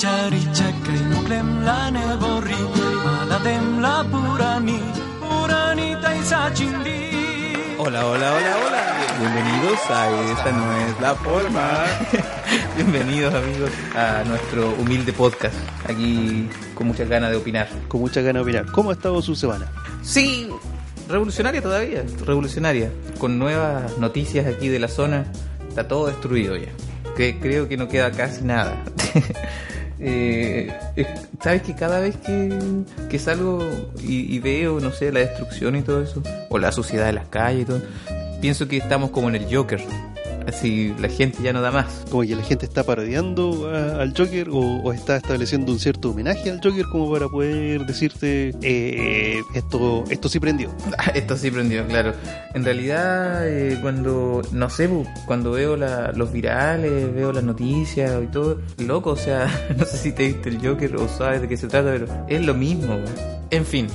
cari cekai muklem la neborri Maladem la purani Purani taisa chindi Hola, hola, hola, hola. Bienvenidos a Esta no es la forma. Bienvenidos amigos a nuestro humilde podcast. Aquí con muchas ganas de opinar. Con muchas ganas de opinar. ¿Cómo ha estado su semana? Sí, revolucionaria todavía, revolucionaria. Con nuevas noticias aquí de la zona. Está todo destruido ya. Que creo que no queda casi nada. Eh, Sabes que cada vez que, que salgo y, y veo, no sé, la destrucción y todo eso, o la suciedad de las calles y todo, pienso que estamos como en el Joker. Así la gente ya no da más. Como que la gente está parodiando a- al Joker o, o está estableciendo un cierto homenaje al Joker como para poder decirte eh, esto esto sí prendió. Esto sí prendió, claro. En realidad, eh, cuando, no sé, cuando veo la- los virales, veo las noticias y todo, loco, o sea, no sé si te viste el Joker o sabes de qué se trata, pero es lo mismo, güey. En fin,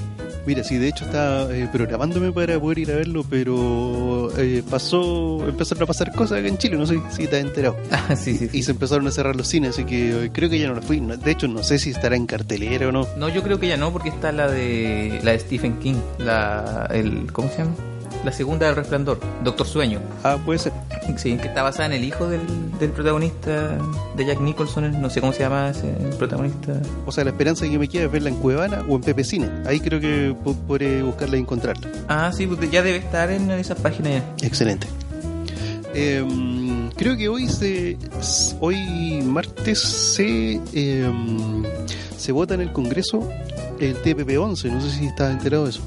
Mira, sí, de hecho estaba eh, programándome para poder ir a verlo, pero eh, pasó, empezaron a pasar cosas acá en Chile, no sé si te has enterado. Ah, sí, sí, sí. Y se empezaron a cerrar los cines, así que eh, creo que ya no la fui. De hecho, no sé si estará en cartelera o no. No, yo creo que ya no, porque está la de la de Stephen King, la el ¿cómo se llama? La segunda del Resplandor, Doctor Sueño. Ah, puede ser. Sí, que está basada en el hijo del, del protagonista de Jack Nicholson, no sé cómo se llama ese el protagonista. O sea, la esperanza que me queda es verla en Cuevana o en Pepe Cine. Ahí creo que po- podré buscarla y encontrarla. Ah, sí, pues ya debe estar en esa página ya. Excelente. Em, creo que hoy se hoy martes se em, se vota en el Congreso el TPP-11. No sé si estás enterado de eso.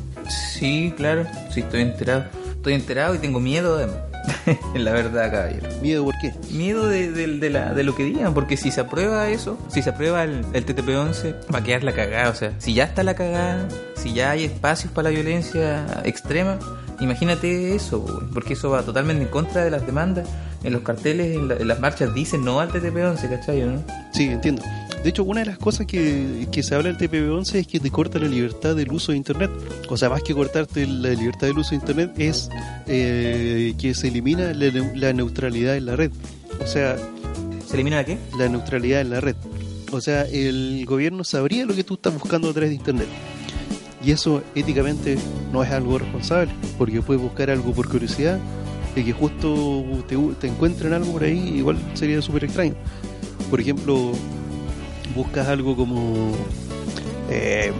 Sí, claro, sí estoy enterado. Estoy enterado y tengo miedo, además. la verdad, caballero. Miedo, ¿por qué? Miedo de, de- de la, de lo que digan, porque si se aprueba eso, si se aprueba el, el TTP-11, va a quedar la cagada. O sea, si ya está la cagada, si ya hay espacios para la violencia extrema, imagínate eso, porque eso va totalmente en contra de las demandas. En los carteles, en, la- en las marchas dicen no al TTP-11, ¿cachai? ¿no? Sí, entiendo. De hecho, una de las cosas que, que se habla del TPP-11 es que te corta la libertad del uso de Internet. O sea, más que cortarte la libertad del uso de Internet, es eh, que se elimina la, la neutralidad en la red. O sea, ¿Se elimina la qué? la neutralidad en la red. O sea, el gobierno sabría lo que tú estás buscando a través de Internet. Y eso éticamente no es algo responsable, porque puedes buscar algo por curiosidad y que justo te, te encuentren algo por ahí, igual sería súper extraño. Por ejemplo, buscas algo como eh,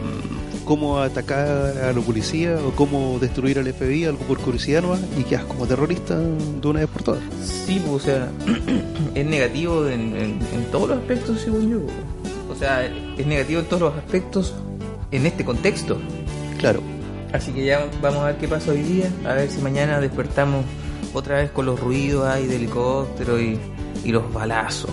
cómo atacar a los policías o cómo destruir al FBI, algo por curiosidad nomás, y quedas como terrorista de una vez por todas. Sí, pues, o sea, es negativo en, en- en todos los aspectos, según yo. O sea, es negativo en todos los aspectos en este contexto. Claro. Así que ya vamos a ver qué pasa hoy día, a ver si mañana despertamos otra vez con los ruidos ahí de helicóptero y, y los balazos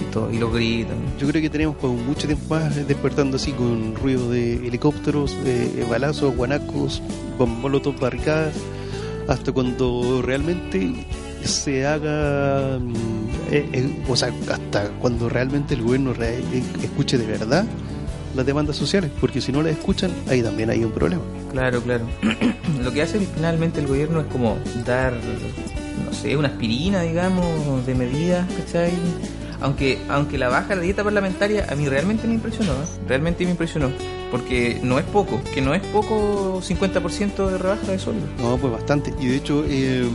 y, todo, y los gritos. Yo creo que tenemos como mucho tiempo más despertando así con ruido de helicópteros, de balazos, guanacos, con molotov barricadas, hasta cuando realmente se haga, mm, eh, eh, o sea, hasta cuando realmente el gobierno eh, escuche de verdad las demandas sociales, porque si no las escuchan, ahí también hay un problema. Claro, claro. Lo que hace finalmente el gobierno es como dar, no sé, una aspirina, digamos, de medidas, ¿cachai? Aunque, aunque la baja de la dieta parlamentaria a mí realmente me impresionó, ¿eh? realmente me impresionó. Porque no es poco, que no es poco 50% de rebaja de sueldo. No, pues bastante. Y de hecho eh,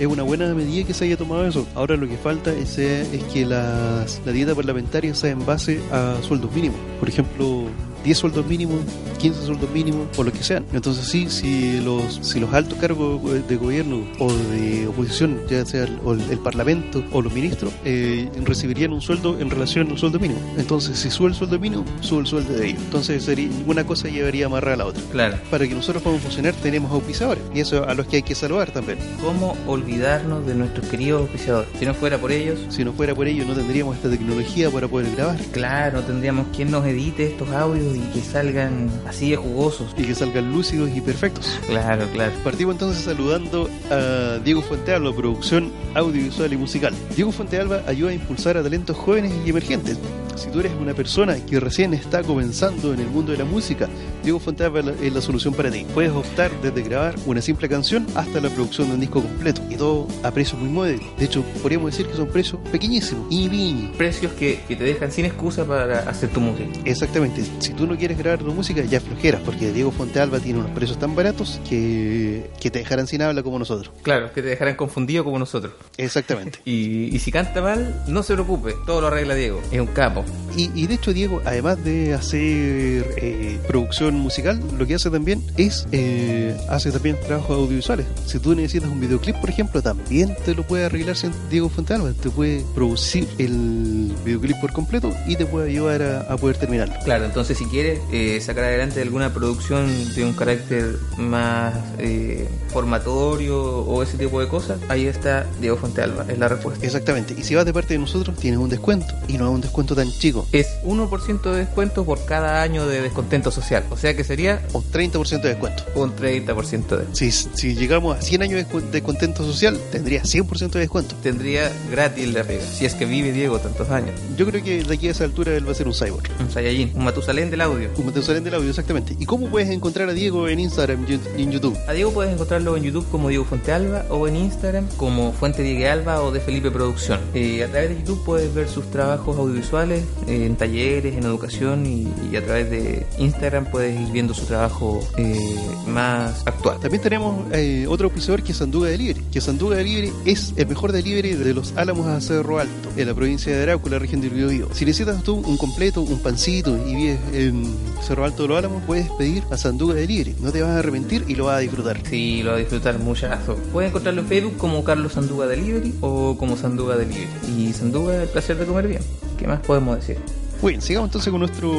es una buena medida que se haya tomado eso. Ahora lo que falta es, es que las, la dieta parlamentaria sea en base a sueldos mínimos. Por ejemplo, 10 sueldos mínimos, 15 sueldos mínimos, o lo que sean. Entonces sí, si los, si los altos cargos de gobierno o de oposición, ya sea el, o el, el parlamento o los ministros, eh, recibirían un sueldo en relación al sueldo mínimo. Entonces si sube el sueldo mínimo, sube el sueldo de ellos. Entonces sería, una cosa llevaría amarrada a la otra. Claro. Para que nosotros podamos funcionar tenemos auspiciadores y eso a los que hay que salvar también. ¿Cómo olvidarnos de nuestros queridos auspiciadores? Si no fuera por ellos, Si no fuera por ello no tendríamos esta tecnología para poder grabar claro, no tendríamos quien nos edite estos audios y que salgan así de jugosos. y que salgan lúcidos y perfectos. Claro, claro. Partimos entonces saludando a Diego Fuentealba, producción audiovisual y musical. Diego Fuentealba ayuda a impulsar a talentos jóvenes y emergentes Si tú eres una persona que recién está comenzando en el mundo de la música, Diego Fontalva es la- solución para ti. Puedes optar desde grabar una simple canción hasta la producción de un disco completo y todo a precios muy módicos. De hecho, podríamos decir que son precios pequeñísimos y bien. Precios que, que te dejan sin excusa para hacer tu música. Exactamente, si tú no quieres grabar tu música, ya flojeras, porque Diego Fontealba tiene unos precios tan baratos que, que te dejarán sin habla como nosotros. Claro, que te dejarán confundido como nosotros. Exactamente. Y, y si canta mal, no se preocupe, todo lo arregla Diego. Es un capo. Y, y de hecho, Diego, además de hacer eh, producción musical, lo que hace también es eh, hace también trabajos audiovisuales. Si tú necesitas un videoclip, por ejemplo, también te lo puede arreglar Diego Fontealba. Te puede producir el videoclip por completo y te puede ayudar a, a poder terminarlo. Claro, entonces si quieres eh, sacar adelante alguna producción de un carácter más eh, formatorio o ese tipo de cosas, ahí está Diego Fontealba, es la respuesta. Exactamente. Y si vas de parte de nosotros, tienes un descuento. Y no es un descuento tan chico. Es 1% de descuento por cada año de descontento social, o sea que sería Un 30% de descuento. un 30% de... Si, si llegamos a 100 años de descu- de contento social, tendría 100% de descuento. Tendría gratis la pega, si es que vive Diego tantos años. Yo creo que de aquí a esa altura él va a ser un cyborg. Un Saiyajin, un Matusalén del audio. Un Matusalén del audio, exactamente. ¿Y cómo puedes encontrar a Diego en Instagram y en- YouTube? A Diego puedes encontrarlo en YouTube como Diego Fuentealba o en Instagram como Fuente Diego Alba o de Felipe Producción. Eh, a través de YouTube puedes ver sus trabajos audiovisuales eh, en talleres, en educación y, y a través de Instagram puedes ir viendo su trabajo eh, más actual. También tenemos eh, otro auspiciador que es Sanduga Delivery. Que Sanduga Delivery es el mejor delivery de los Álamos a Cerro Alto, en la provincia de Arauco, la región del Biobío. Si necesitas tú un completo, un pancito y vives en Cerro Alto de los Álamos, puedes pedir a Sanduga Delivery. No te vas a arrepentir y lo vas a disfrutar. Sí, lo va a disfrutar muchazo. Puedes encontrarlo en Facebook como Carlos Sanduga Delivery o como Sanduga Delivery. Y Sanduga, el placer de comer bien. ¿Qué más podemos decir? Muy bien, sigamos entonces con nuestro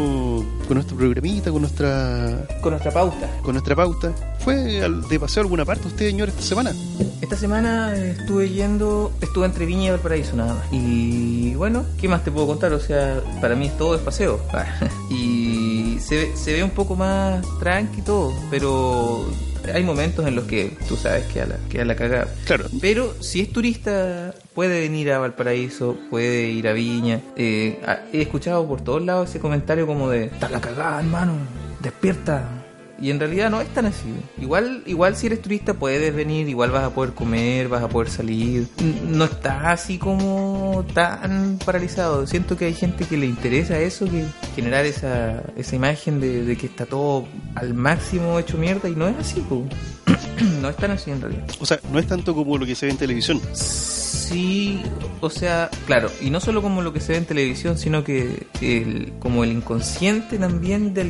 con nuestro programita, con nuestra Con nuestra pauta. con nuestra pauta. ¿Fue al- de paseo a alguna parte usted, señor, esta semana? Esta semana estuve yendo, estuve entre Viña y Valparaíso nada más. Y bueno, ¿qué más te puedo contar? O sea, para mí todo es paseo. y se, ve- se ve un poco más tranqui todo, pero hay momentos en los que tú sabes que a la, que a la cagada. Claro. Pero si es turista, puede venir a Valparaíso, puede ir a Viña. Eh, he escuchado por todos lados ese comentario como de, está la cagada, hermano, despierta. Y en realidad no es tan así. Igual, igual si eres turista puedes venir, igual vas a poder comer, vas a poder salir. No está así como tan paralizado. Siento que hay gente que le interesa eso, que generar esa, esa imagen de, de que está todo al máximo hecho mierda y no es así. po. no es tan así en realidad. O sea, no es tanto como lo que se ve en televisión. Sí, o sea, claro, y no solo como lo que se ve en televisión, sino que el, como el inconsciente también de,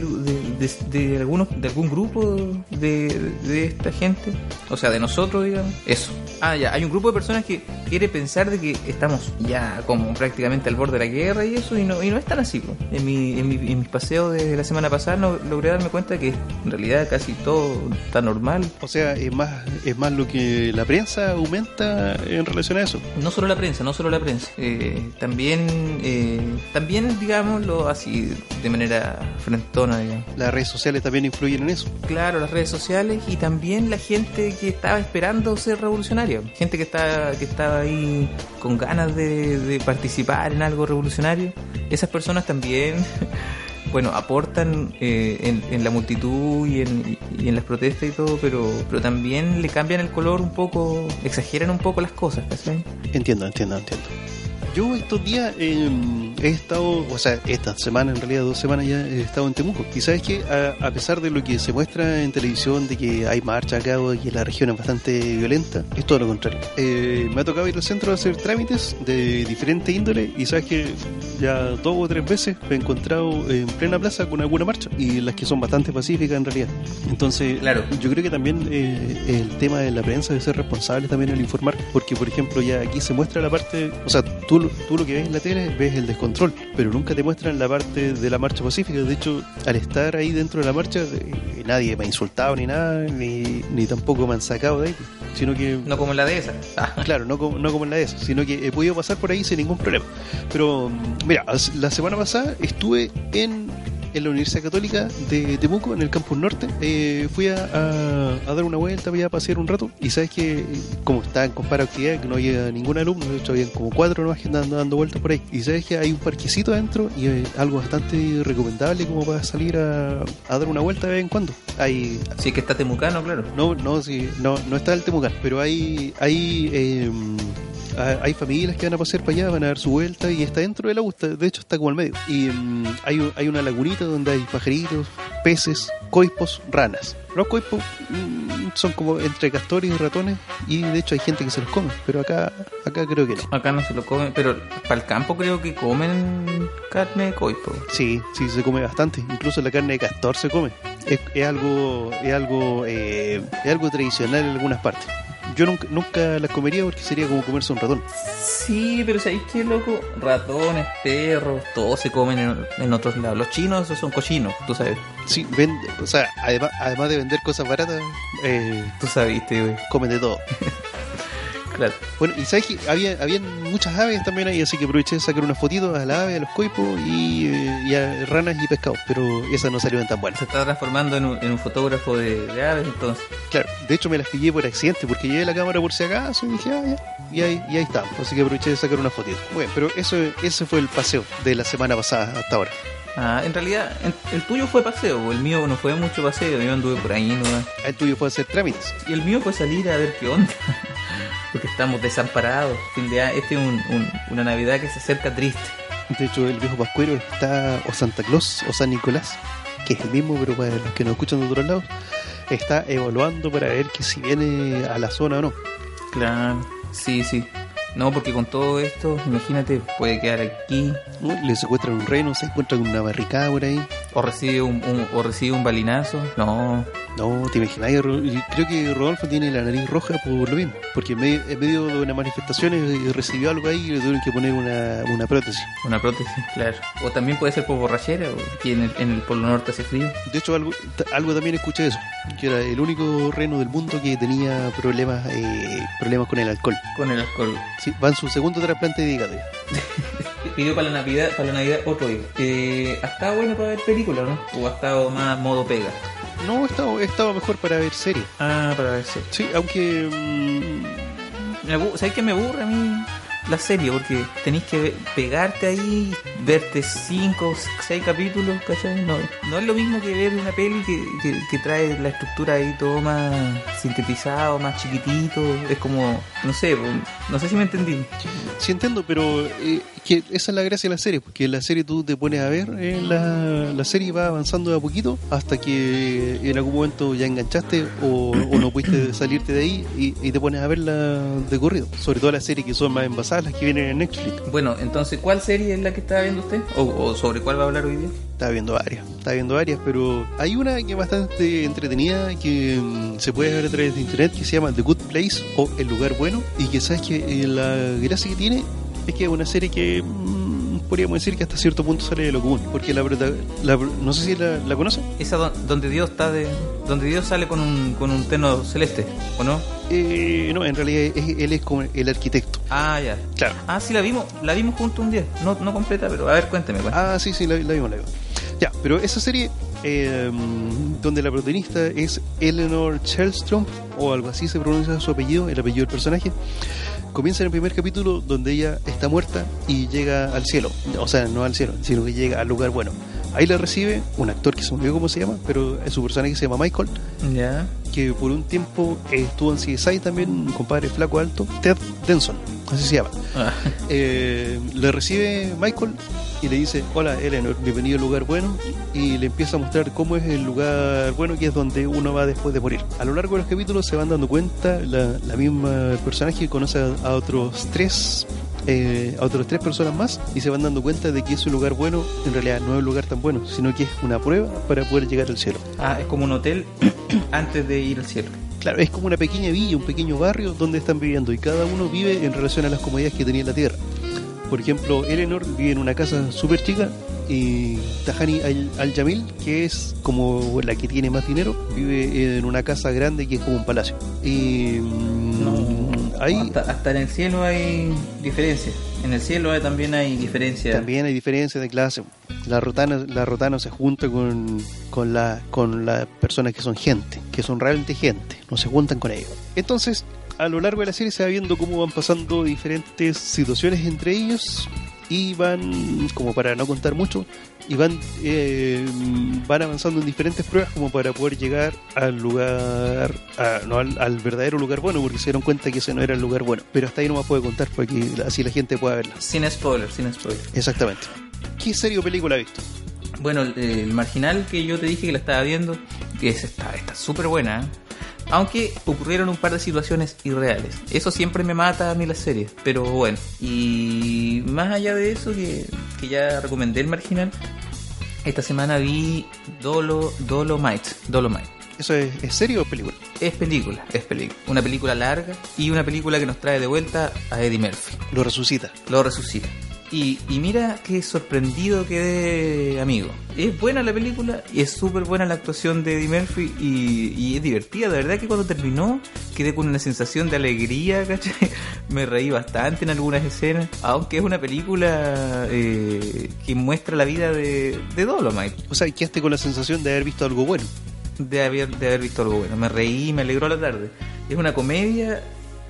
algunos, de algún grupo de, esta gente, o sea, de nosotros, digamos, eso. Ah, ya, hay un grupo de personas que quiere pensar de que estamos ya como prácticamente al borde de la guerra y eso, y no, es tan así. En mi, en mi, en mis paseos de la semana pasada no, logré darme cuenta que en realidad casi todo está normal. O sea, es más, es más lo que la prensa aumenta en relación a eso. No solo la prensa, no solo la prensa. Eh, también, eh, también, digámoslo así, de manera frentona, digamos. Las redes sociales también influyen en eso. Claro, las redes sociales y también la gente que estaba esperando ser revolucionaria. Gente que estaba, que estaba ahí con ganas de, de participar en algo revolucionario. Esas personas también, bueno, aportan eh, en, la multitud y en, las protestas y todo, pero, pero también le cambian el color un poco, exageran un poco las cosas, ¿cachai? Entiendo, entiendo, entiendo. Yo estos días eh, he estado, o sea, esta semana, en realidad dos semanas ya he estado en Temuco. Y sabes que a, a pesar de lo que se muestra en televisión, de que hay marcha acá o de que la región es bastante violenta, es todo lo contrario. Eh, me ha tocado ir al centro a hacer trámites de diferente índole y sabes que ya dos o tres veces me he encontrado en plena plaza con alguna marcha y las que son bastante pacíficas en realidad. Entonces, Claro. yo creo que también eh, el tema de la prensa debe ser responsable también al informar, porque por ejemplo ya aquí se muestra la parte, o sea, tú, lo- tú lo que ves en la tele ves el descontrol, pero nunca te muestran la parte de la marcha pacífica. De hecho, al estar ahí dentro de la marcha, eh, nadie me ha insultado ni nada, ni, ni tampoco me han sacado de ahí, sino que No como la de esa. Ah. Claro, no como, no como en la de eso, sino que he podido pasar por ahí sin ningún problema. Pero, mm, mira, la semana pasada estuve en en la Universidad Católica de Temuco, en el campus norte. Eh, fui a, a- a dar una vuelta, voy a pasear un rato. Y sabes que, como está en compara actividad, que no había ningún alumno, de hecho habían como cuatro nomás que andaban dando vueltas por ahí. Y sabes que hay un parquecito adentro y eh, algo bastante recomendable como para salir a, a dar una vuelta de vez en cuando. Hay Sí, que está temucano, claro. no, no, sí, no, no está el Temucán, pero hay, hay, eh, ha- hay familias que van a pasear para allá, van a dar su vuelta y está dentro agua, está- de hecho está como al medio. Y mm, hay, un- hay una lagunita donde hay pajaritos, peces, coipos, ranas. Los coipos mm, son como entre castores y ratones y de hecho hay gente que se los come, pero acá, acá creo que no. Acá no se lo comen, pero para el campo creo que comen carne de coipo. Sí, sí, se come bastante. Incluso la carne de castor se come. Es, es algo, es algo, eh, es algo tradicional en algunas partes. Yo nunca, nunca las comería porque sería como comerse un ratón. Sí, pero ¿sabéis qué, loco? Ratones, perros, todos se comen en, en otros lados. Los chinos, son cochinos, tú sabes. Sí, vende, o sea, además, además de vender cosas baratas, eh, Tú sabiste, güey. comen de todo. Claro. Bueno, y sabes que había, habían muchas aves también ahí, así que aproveché de sacar unas fotitos a las aves, a los coipos y, eh, y a ranas y pescados, pero esas no salieron tan buenas. Se está transformando en un, en un fotógrafo de, de aves, entonces. Claro, de hecho me las pillé por accidente porque llevé la cámara por si acaso y dije, ah, ya, y ahí, y ahí está. Así que aproveché de sacar unas fotitos. Bueno, pero eso, ese fue el paseo de la semana pasada hasta ahora. Ah, en realidad, el tuyo fue paseo, el mío no fue mucho paseo, yo anduve por ahí nomás. El tuyo fue hacer trámites. Y el mío fue salir a ver qué onda. Porque estamos desamparados. Fin de año. Este es un- un- una Navidad que se acerca triste. De hecho, el viejo Pascuero está, o Santa Claus, o San Nicolás, que es el mismo, pero para los que nos escuchan de otros lados, está evaluando para ver que si viene a la zona o no. Claro. Sí, sí. No, porque con todo esto, imagínate, puede quedar aquí. Le secuestran un reno, se encuentran con una barricada por ahí. O recibe un, un- o recibe un balinazo. No. No, te imaginas, creo que Rodolfo tiene la nariz roja por lo mismo, porque en medio, en medio de unas manifestaciones eh, recibió algo ahí y le tuvieron que poner una, una prótesis. Una prótesis, claro. O también puede ser por borrachera, o aquí en el, en el Polo Norte hace frío. De hecho, algo, algo también escuché de eso, que era el único reno del mundo que tenía problemas eh, problemas con el alcohol. Con el alcohol. Sí, va en su segundo trasplante de hígado. Pidió para la Navidad, para la Navidad otro hijo. Eh, ¿Ha estado bueno para ver películas, no? ¿O ha estado más modo pega? No, estaba, estaba mejor para ver series. Ah, para ver series. Sí, aunque... mm, abu- ¿Sabes qué me aburre a mí la serie? Porque tenéis que pegarte ahí, verte cinco o seis capítulos, ¿cachai? No, no es lo mismo que ver una peli que, que, que trae la estructura ahí todo más sintetizado, más chiquitito. Es como, no sé, no sé si me entendí. Sí entiendo, pero eh, que esa es la gracia de la serie, porque en la serie tú te pones a ver, eh, la, la serie va avanzando de a poquito hasta que en algún momento ya enganchaste o, o no pudiste salirte de ahí y, y te pones a verla de corrido. Sobre todo las series que son más envasadas, las que vienen en Netflix. Bueno, entonces, ¿cuál serie es la que estaba viendo usted? ¿O, o sobre cuál va a hablar hoy día? Estaba viendo varias, estaba viendo varias, pero hay una que es bastante entretenida que mm, se puede ver a través de internet que se llama The Good Place o El Lugar Bueno y que sabes que eh, la gracia que tiene es que es una serie que mm, podríamos decir que hasta cierto punto sale de lo común, porque la, la- no sé si la, la conocen. Esa don- donde Dios está de, donde Dios sale con un, con un terno celeste, ¿o no? Eh, no, en realidad es- él es como el arquitecto. Ah, ya. Claro. Ah, sí, la vimos, la vimos juntos un día. No, no completa, pero a ver, cuénteme. cuénteme. Ah, sí, sí, la, la vimos, la vimos. Ya, pero esa serie eh, donde la protagonista es Eleanor Shellstrom, o algo así se pronuncia su apellido, el apellido del personaje, comienza en el primer capítulo donde ella está muerta y llega al cielo. O sea, no al cielo, sino que llega al lugar bueno. Ahí la recibe un actor que se me olvidó cómo se llama, pero es su personaje se llama Michael, Ya. Que por un tiempo estuvo en CSI también, un compadre flaco alto, Ted Denson, así se llama. Ah, Eh, le recibe Michael y le dice, hola Eleanor, bienvenido al lugar bueno y le empieza a mostrar cómo es el lugar bueno que es donde uno va después de morir. A lo largo de los capítulos se van dando cuenta la, la misma personaje conoce a, a otros tres eh, a otras tres personas más y se van dando cuenta de que ese lugar bueno en realidad no es un lugar tan bueno, sino que es una prueba para poder llegar al cielo. Ah, es como un hotel antes de ir al cielo. Claro, es como una pequeña villa, un pequeño barrio donde están viviendo y cada uno vive en relación a las comodidades que tenía en la tierra. Por ejemplo, Eleanor vive en una casa súper chica y Tahani Al- Al-Jamil, que es como la que tiene más dinero, vive en una casa grande que es como un palacio. Y mm, Ahí Hasta, hasta en el cielo hay diferencias. En el cielo hay- también hay diferencias. también hay diferencia de clase. La rotana, la rotana se junta con, con, la, con las personas que son gente, que son realmente gente, no se juntan con ellos. Entonces, a lo largo de la serie se va viendo cómo van pasando diferentes situaciones entre ellos y van, como para no contar mucho, y van, eh, van avanzando en diferentes pruebas como para poder llegar al lugar, a- no al, al verdadero lugar bueno, porque se dieron cuenta que ese no era el lugar bueno. Pero hasta ahí no más puede contar para que así la gente pueda verla. Sin spoiler, sin spoiler. Exactamente. ¿Qué serie o película ha visto? Bueno, el, el marginal que yo te dije que la estaba viendo, que es, está súper buena, ¿eh? Aunque ocurrieron un par de situaciones irreales. Eso siempre me mata a mí las series, pero bueno. Y más allá de eso, que, que ya recomendé el marginal, esta semana vi Dolo, Dolomite. Dolomite. ¿Eso es, es serie o película? Es película, es película. Una película larga y una película que nos trae de vuelta a Eddie Murphy. Lo resucita. Lo resucita. Y, y mira qué sorprendido quedé, amigo. Es buena la película y es súper buena la actuación de Eddie Murphy y, y es divertida. De verdad que cuando terminó quedé con una sensación de alegría, ¿cachai? Me reí bastante en algunas escenas. Aunque es una película eh, que muestra la vida de, de Dolomite. O sea, quedaste con la sensación de haber visto algo bueno. de haber, de haber visto algo bueno. Me reí, me alegró la tarde. Es una comedia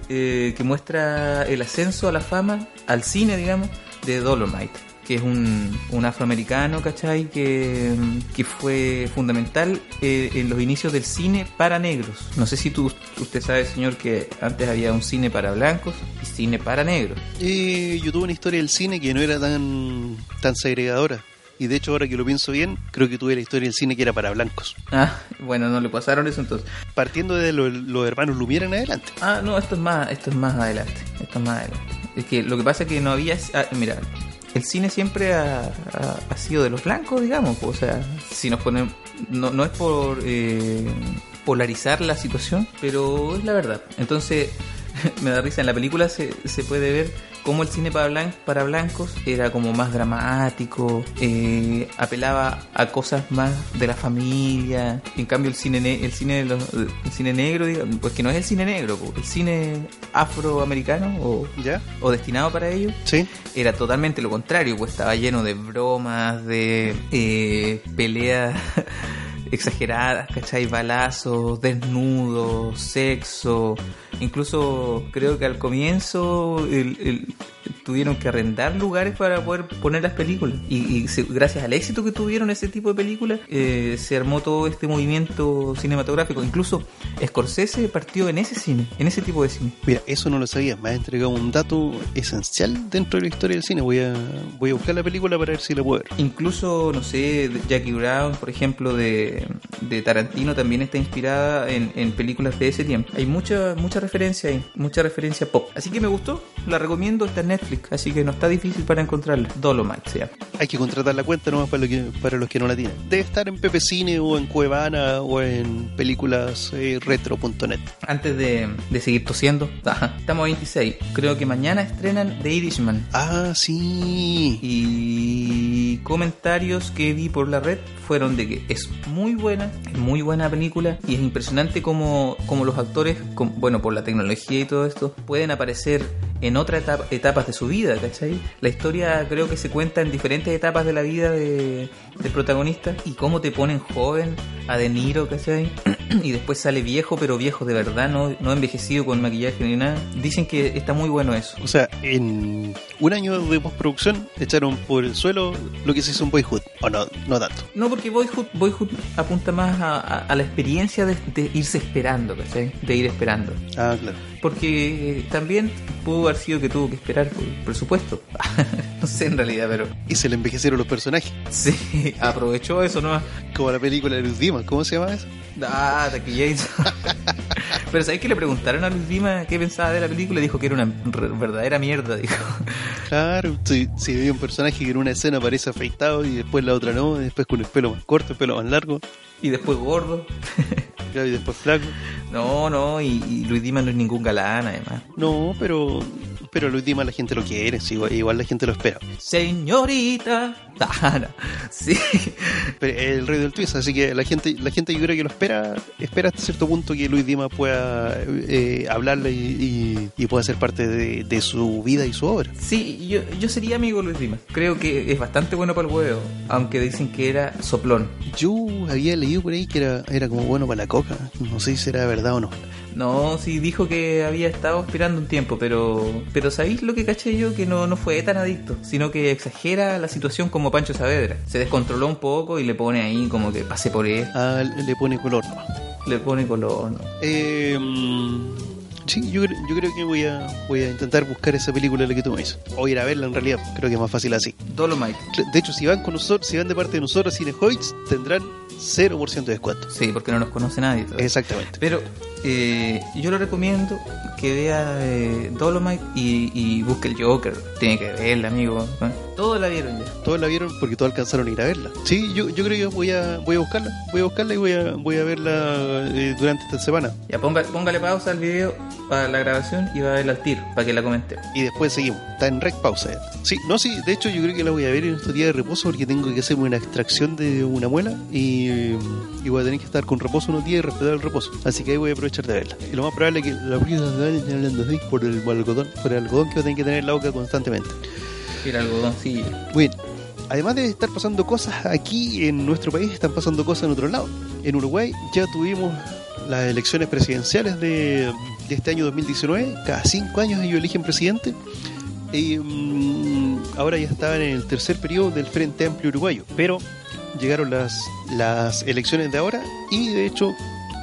eh, que muestra el ascenso a la fama, al cine, digamos, de Dolomite, que es un, un afroamericano, ¿cachai? Que, que fue fundamental eh, en los inicios del cine para negros. No sé si tú, usted sabe, señor, que antes había un cine para blancos y cine para negros. Eh, yo tuve una historia del cine que no era tan, tan segregadora. Y de hecho, ahora que lo pienso bien, creo que tuve la historia del cine que era para blancos. Ah, bueno, no le pasaron eso entonces. Partiendo de lo- los hermanos Lumière en adelante. Ah, no, esto es más, esto es más adelante. Esto es más adelante. Es que lo que pasa es que no había, ah, mira, el cine siempre ha, sido de los blancos, digamos. O sea, si nos ponemos, no, no es por eh, polarizar la situación, pero es la verdad. Entonces, me da risa. En la película se, se puede ver cómo el cine para, blan- para blancos era como más dramático, eh, apelaba a cosas más de la familia. En cambio, el cine, ne- el cine, de los- el cine negro, digamos, pues que no es el cine negro, el cine afroamericano o, ¿Ya? o destinado para ello Sí. era totalmente lo contrario, pues estaba lleno de bromas, de eh, peleas exageradas, ¿cachai? Balazos, desnudos, sexo. Incluso creo que al comienzo el- el- tuvieron que arrendar lugares para poder poner las películas. Y, y se- gracias al éxito que tuvieron ese tipo de películas, eh, se armó todo este movimiento cinematográfico. Incluso Scorsese partió en ese cine, en ese tipo de cine. Mira, eso no lo sabía. Me has entregado un dato esencial dentro de la historia del cine. Voy a, voy a buscar la película para ver si la puedo ver. Incluso, no sé, Jackie Brown, por ejemplo, de, de Tarantino, también está inspirada en, en películas de ese tiempo. Hay mucha, mucha referencia ahí, mucha referencia pop. Así que me gustó, la recomiendo, está en Netflix, así que no está difícil para encontrarla. Dolomite se llama. Hay que contratar la cuenta nomás para, lo que, para los que no la tienen. Debe estar en Pepe Cine o en Cuevana o en películas eh, retro.net. Antes de, de seguir tosiendo, estamos a 26. Creo que mañana estrenan The Irishman. Ah, sí. Y comentarios que vi por la red fueron de que es muy buena, es muy buena película y es impresionante como, como los actores, com- bueno, por la tecnología y todo esto, pueden aparecer en otras etapa- etapas de su vida, ¿cachai? La historia creo que se cuenta en diferentes etapas de la vida de, del protagonista y cómo te ponen joven a De Niro, ¿cachai? y después sale viejo, pero viejo de verdad, no, no envejecido con maquillaje ni nada. Dicen que está muy bueno eso. O sea, en un año de postproducción echaron por el suelo lo que se hizo en Boyhood. O no, no tanto. No, porque Boyhood, Boyhood apunta más a, a- a la experiencia de, de irse esperando, ¿cachai? De ir esperando. Ah, claro. Porque eh, también pudo haber sido que tuvo que esperar por presupuesto. no sé en realidad, pero Y se le envejecieron los personajes. sí, aprovechó eso nomás. Como la película de Luz Dima. ¿Cómo se llama eso? Ah, taquillazo. pero ¿sabes que le preguntaron a Luis Dima qué pensaba de la película? Dijo que era una verdadera mierda, dijo. Claro, si, si había un personaje que en una escena parece afeitado y después la otra no, y después con el pelo más corto, el pelo más largo, Y después gordo. claro, y después flaco. No, no, y, y Luis Dima no es ningún galán, además. No, pero pero Luz Dima la gente lo quiere, sí, igual, la gente lo espera. Señorita. Ah, no. Sí. Pero el rey del twist, así que la gente la gente yo creo que lo espera espera hasta cierto punto que Luis Dima pueda pueda eh, hablarle y, y- y pueda ser parte de, de su vida y su obra. Sí, yo, yo sería amigo de Luis Dimas. Creo que es bastante bueno para el huevo, aunque dicen que era soplón. Yo había leído por ahí que era, era como bueno para la coca, no sé si será verdad o no. No, sí dijo que había estado aspirando un tiempo, pero pero ¿sabéis lo que caché yo? Que no, no fue tan adicto, sino que exagera la situación como Pancho Saavedra. Se descontroló un poco y le pone ahí como que pase por él, Ah, le pone color nomás. le pone color. ¿no? Eh, mm, sí, yo, yo creo que voy a, voy a intentar buscar esa película la que tú me dices. O ir a verla en realidad, creo que es más fácil así. Dolomite. De hecho, si van con nosotros, si van de parte de nosotros a Cinehoids, tendrán 0% de descuento. Sí, porque no nos conoce nadie. todavía. Exactamente. Pero eh, yo le recomiendo que vea eh, Dolomite y, y busque el Joker. Tiene que verla, amigo. Todos la vieron ya. Todos la vieron porque todos alcanzaron a ir a verla. Sí, yo, yo creo que voy a, voy a buscarla. Voy a buscarla y voy a, voy a verla eh, durante esta semana. Ya ponga, póngale pausa al video para la grabación y va a verla al tiro para que la comente. Y después seguimos. Está en rec pausa. ya. Sí, no, sí, de hecho yo creo que la voy a ver en estos días de reposo porque tengo que hacerme una extracción de una muela y, y voy a tener que estar con reposo unos días y respetar el reposo. Así que ahí voy a aprovechar de verla. Y lo más probable es que la voy a hablando así por el algodón, por el algodón que voy a tener que tener en la boca constantemente. Mira algodoncillo. Bueno, además de estar pasando cosas aquí en nuestro país, están pasando cosas en otro lado. En Uruguay ya tuvimos las elecciones presidenciales de, de este año 2019. Cada cinco años ellos eligen presidente. Y mm, ahora ya estaban en el tercer periodo del Frente Amplio Uruguayo. Pero llegaron las, las elecciones de ahora y de hecho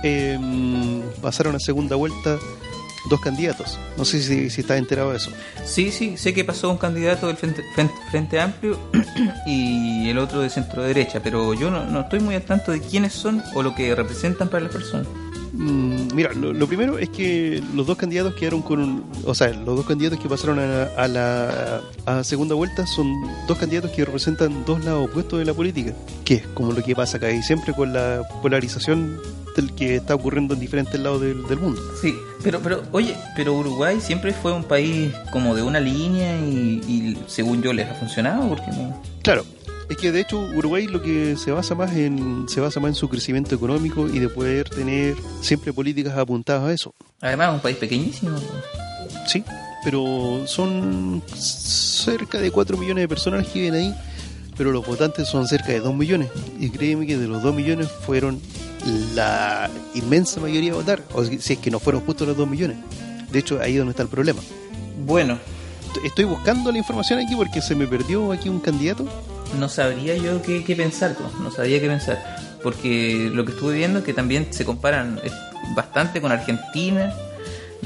em, pasaron a segunda vuelta dos candidatos. No sé si, si estás enterado de eso. Sí, sí, sé que pasó un candidato del Frente, Frente, Frente Amplio y el otro de centro derecha, pero yo no, no estoy muy al tanto de quiénes son o lo que representan para las personas. Mm, Mira, lo, lo primero es que los dos candidatos quedaron con un, o sea, los dos candidatos que pasaron a, a la a segunda vuelta son dos candidatos que representan dos lados opuestos de la política, que es como lo que pasa acá y siempre con la polarización que está ocurriendo en diferentes lados del, del mundo. Sí, pero, pero, oye, pero Uruguay siempre fue un país como de una línea y, y según yo les ha funcionado, porque no. Claro, es que de hecho Uruguay lo que se basa más en se basa más en su crecimiento económico y de poder tener siempre políticas apuntadas a eso. Además es un país pequeñísimo. Sí, pero son cerca de 4 millones de personas que viven ahí, pero los votantes son cerca de 2 millones. Y créeme que de los 2 millones fueron la inmensa mayoría a votar, o si es que no fueron justo los 2 millones. De hecho, ahí es donde está el problema. Bueno, Estoy buscando la información aquí porque se me perdió aquí un candidato. no sabría yo qué, qué pensar, no sabría qué pensar. Porque lo que estuve viendo es que también se comparan eh, bastante con Argentina.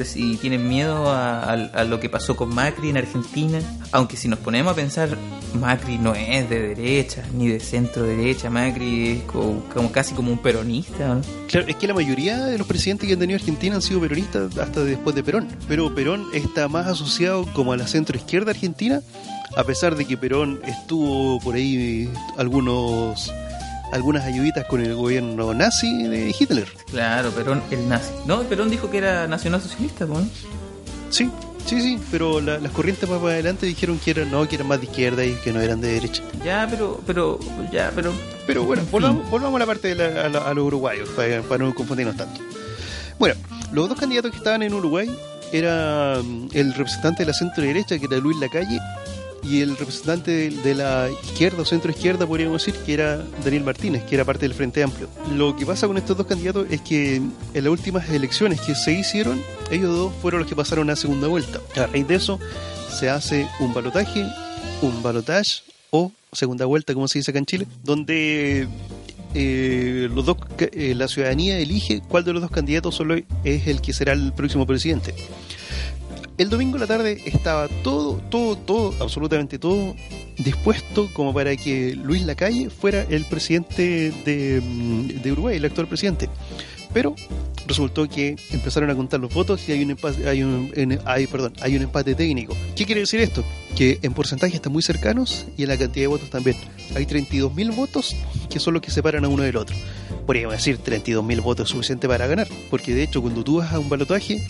Si tienen miedo a, lo que pasó con Macri en Argentina. Aunque si nos ponemos a pensar, Macri no es de derecha ni de centro derecha. Macri es como, casi como un peronista. Claro, es que la mayoría de los presidentes que han tenido Argentina han sido peronistas hasta después de Perón. Pero Perón está más asociado como a la centro izquierda argentina, a pesar de que Perón estuvo por ahí algunos algunas ayuditas con el gobierno nazi de Hitler. Claro, Perón el nazi. No, Perón dijo que era nacionalsocialista, ¿no? Sí, sí, sí, pero la- las corrientes más para adelante dijeron que eran, no, que eran más de izquierda y que no eran de derecha. Ya, pero, pero, ya, pero. Pero bueno, volvamos, volvamos a la parte de la- a, la- a los uruguayos, para, para no confundirnos tanto. Bueno, los dos candidatos que estaban en Uruguay era el representante de la centro derecha, que era Luis Lacalle, y el representante de, la izquierda o centro izquierda, podríamos decir, que era Daniel Martínez, que era parte del Frente Amplio. Lo que pasa con estos dos candidatos es que en las últimas elecciones que se hicieron, ellos dos fueron los que pasaron a segunda vuelta. A raíz de eso, se hace un balotaje, un balotage o segunda vuelta, como se dice acá en Chile, donde eh, los dos, eh, la ciudadanía elige cuál de los dos candidatos solo es el que será el próximo presidente. El domingo en la tarde estaba todo, todo, todo, absolutamente todo dispuesto como para que Luis Lacalle fuera el presidente de, mm, Uruguay, el actual presidente. Pero resultó que empezaron a contar los votos y hay un empate, hay un, hay, perdón, hay un empate técnico. ¿Qué quiere decir esto? Que en porcentaje están muy cercanos y en la cantidad de votos también. Hay 32.000 votos que son los que separan a uno del otro. Podríamos decir 32.000 votos es suficiente para ganar, porque de hecho cuando tú vas a un balotaje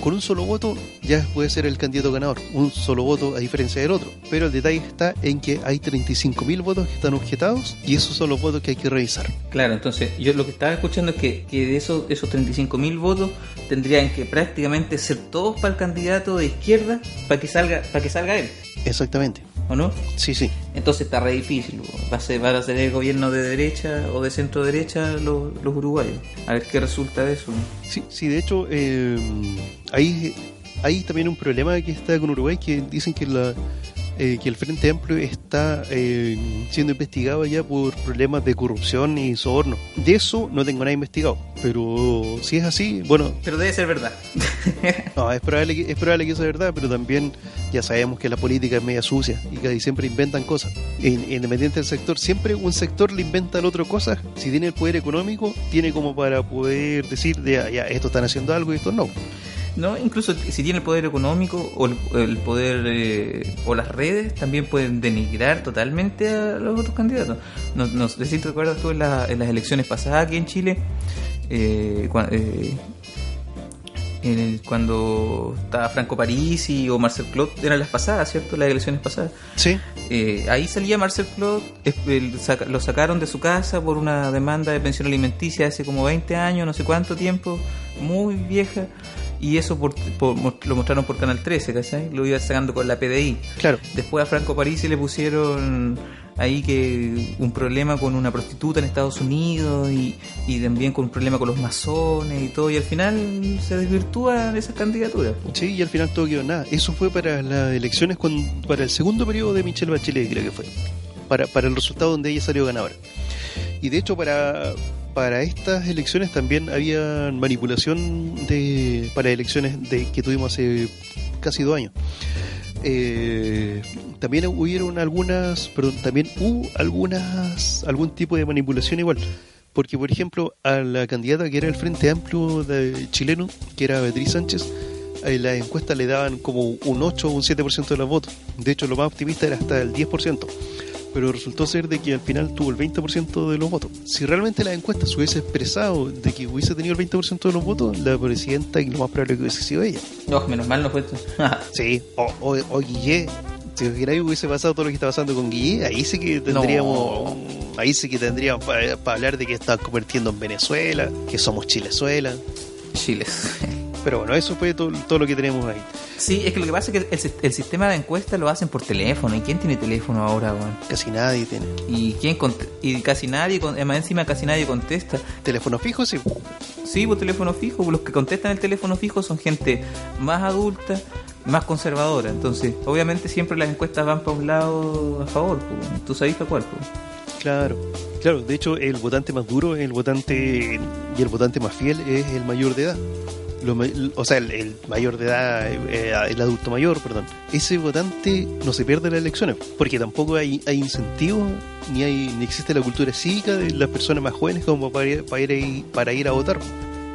con un solo voto ya puede ser el candidato ganador, un solo voto a diferencia del otro. Pero el detalle está en que hay 35.000 votos que están objetados y esos son los votos que hay que revisar. Claro, entonces yo lo que estaba escuchando es que, que de esos, esos 35.000 votos tendrían que prácticamente ser todos para el candidato de izquierda para que salga, para que salga él, Exactamente. ¿o no? Sí, sí. Entonces está re difícil. Va a ser, va a ser el gobierno de derecha o de centro derecha los, los uruguayos. A ver qué resulta de eso. Sí, sí de hecho, eh, hay, hay también un problema que está con Uruguay que dicen que la eh, que el Frente Amplio está eh, siendo investigado ya por problemas de corrupción y soborno. De eso no tengo nada investigado, pero si es así, bueno, Pero debe ser verdad. no, es probable que, es probable que sea verdad, pero también ya sabemos que la política es media sucia y que siempre inventan cosas. In- Independiente del sector, siempre un sector le inventa al otro cosas. Si tiene el poder económico, tiene como para poder decir, de, "Ah, ya, esto están haciendo algo y esto no. No, incluso si tiene el poder económico o el, el poder eh, o las redes también pueden denigrar totalmente a los otros candidatos. No, no sé si te acuerdas tú en, la- en las elecciones pasadas aquí en Chile, eh, cua- eh, en el- cuando estaba Franco Parisi o Marcel Claude, eran las pasadas, ¿cierto? Las elecciones pasadas. Sí, Eh, ahí salía Marcel saca- lo sacaron de su casa por una demanda de pensión alimenticia hace como 20 años, no sé cuánto tiempo, muy vieja, y eso por, por- lo mostraron por Canal 13, ¿cachai? Lo iba sacando con la PDI. claro. Después a Franco Parisi le pusieron ahí que un problema con una prostituta en Estados Unidos y, y también con un problema con los masones y todo, y al final se desvirtúan esas candidaturas. po. Sí, y al final todo quedó nada. Eso fue para las elecciones, con, para el segundo periodo de Michelle Bachelet, creo que fue. Para, para el resultado donde ella salió ganadora. Y de hecho, para, para estas elecciones también había manipulación de, para elecciones de, que tuvimos hace casi dos años. Eh, también hubieron algunas, perdón, también hubo algunas, algún tipo de manipulación igual. Porque, por ejemplo, a la candidata que era el Frente Amplio chileno, que era Beatriz Sánchez, eh, las encuestas le daban como un 8 o un 7% de los votos. De hecho, lo más optimista era hasta el 10%. Pero resultó ser de que al final tuvo el 20% de los votos. Si realmente las encuestas hubiese expresado de que hubiese tenido el 20% de los votos, la presidenta y lo más probable que hubiese sido ella. No, menos mal no fue. Sí, o, o, o Guillé. Si Guillermo hubiese pasado todo lo que está pasando con Guillé, ahí sí que tendríamos. Ahí sí que tendríamos para hablar de que está convirtiendo en Venezuela, que somos Chilezuela. Chiles. Pero bueno, eso fue todo, todo lo que tenemos ahí. Sí, es que lo que pasa es que el, sis- el sistema de encuesta lo hacen por teléfono. ¿Y quién tiene teléfono ahora, weón? Casi nadie tiene. ¿Y quién y casi nadie, con- además encima casi nadie contesta. Teléfono fijo, sí. Sí, por teléfono fijo, pues los que contestan el teléfono fijo son gente más adulta, más conservadora. Entonces, obviamente siempre las encuestas van para un lado a favor. pues. ¿Tú sabes para cuál? pues? Claro. Claro, de hecho, el votante más duro, el votante y el votante más fiel es el mayor de edad. Lo o sea, el, el mayor de edad, eh, el adulto mayor, perdón. Ese votante no se pierde las elecciones, porque tampoco hay, hay incentivo, ni hay ni existe la cultura cívica de las personas más jóvenes como para ir, para ir a votar.